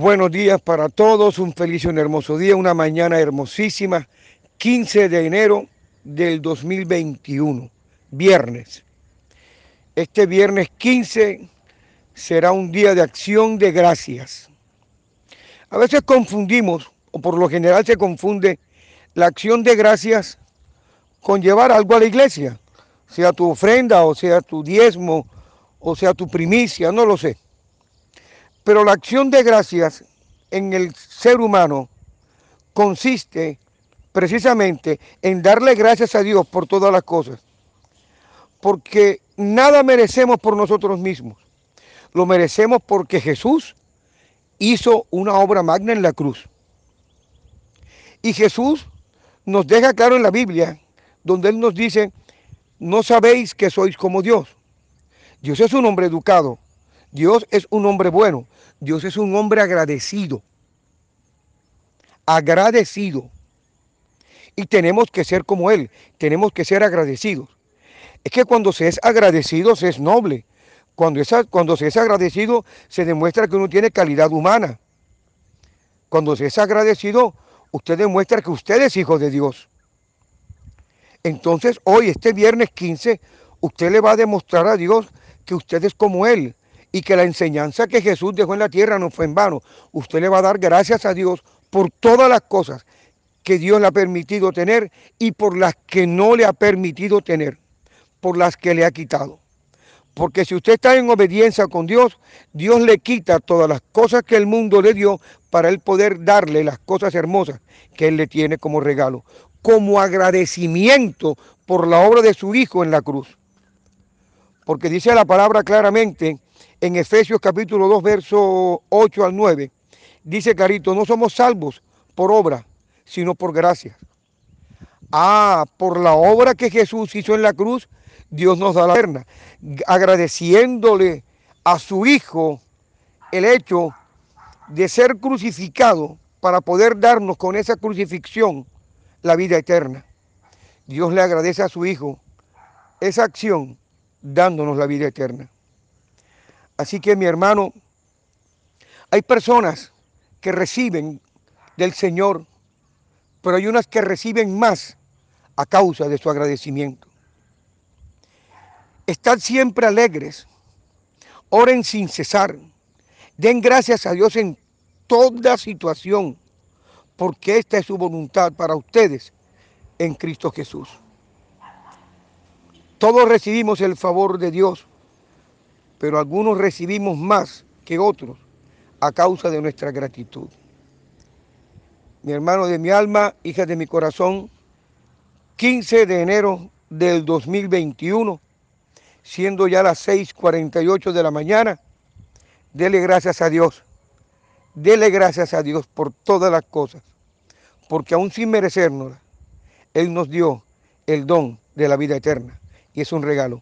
Buenos días para todos, un feliz y un hermoso día, una mañana hermosísima, 15 de enero del 2021, viernes. Este viernes 15 será un día de acción de gracias. A veces confundimos, o por lo general se confunde, la acción de gracias con llevar algo a la iglesia, sea tu ofrenda, o sea tu diezmo, o sea tu primicia, no lo sé. Pero la acción de gracias en el ser humano consiste precisamente en darle gracias a Dios por todas las cosas. Porque nada merecemos por nosotros mismos. Lo merecemos porque Jesús hizo una obra magna en la cruz. Y Jesús nos deja claro en la Biblia, donde Él nos dice, no sabéis que sois como Dios. Dios es un hombre educado, Dios es un hombre bueno, Dios es un hombre agradecido. Agradecido. Y tenemos que ser como Él, tenemos que ser agradecidos. Es que cuando se es agradecido se es noble. Cuando, se es agradecido se demuestra que uno tiene calidad humana. Cuando se es agradecido, usted demuestra que usted es hijo de Dios. Entonces hoy, este viernes 15, usted le va a demostrar a Dios que usted es como Él y que la enseñanza que Jesús dejó en la tierra no fue en vano. Usted le va a dar gracias a Dios por todas las cosas que Dios le ha permitido tener y por las que no le ha permitido tener, por las que le ha quitado. Porque si usted está en obediencia con Dios, Dios le quita todas las cosas que el mundo le dio para él poder darle las cosas hermosas que él le tiene como regalo, como agradecimiento por la obra de su Hijo en la cruz. Porque dice la palabra claramente en Efesios capítulo 2, verso 8 al 9, dice clarito, no somos salvos por obra, sino por gracia. Ah, por la obra que Jesús hizo en la cruz, Dios nos da la eterna, agradeciéndole a su Hijo el hecho de ser crucificado para poder darnos con esa crucifixión la vida eterna. Dios le agradece a su Hijo esa acción dándonos la vida eterna. Así que mi hermano, hay personas que reciben del Señor, pero hay unas que reciben más a causa de su agradecimiento. Estad siempre alegres, oren sin cesar, den gracias a Dios en toda situación, porque esta es su voluntad para ustedes en Cristo Jesús. Todos recibimos el favor de Dios, pero algunos recibimos más que otros a causa de nuestra gratitud. Mi hermano de mi alma, hija de mi corazón, 15 de enero del 2021, siendo ya las 6.48 de la mañana, dele gracias a Dios. Dele gracias a Dios por todas las cosas, porque aún sin merecernos, Él nos dio el don de la vida eterna y es un regalo.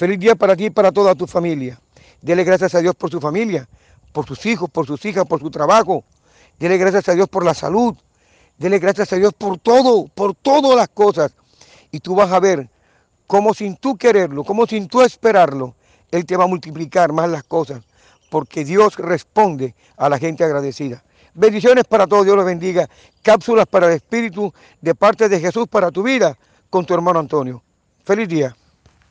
Feliz día para ti y para toda tu familia. Dele gracias a Dios por su familia, por sus hijos, por sus hijas, por su trabajo. Dele gracias a Dios por la salud. Dele gracias a Dios por todo, por todas las cosas. Y tú vas a ver cómo sin tú quererlo, cómo sin tú esperarlo, Él te va a multiplicar más las cosas. Porque Dios responde a la gente agradecida. Bendiciones para todos, Dios los bendiga. Cápsulas para el Espíritu de parte de Jesús para tu vida con tu hermano Antonio. Feliz día.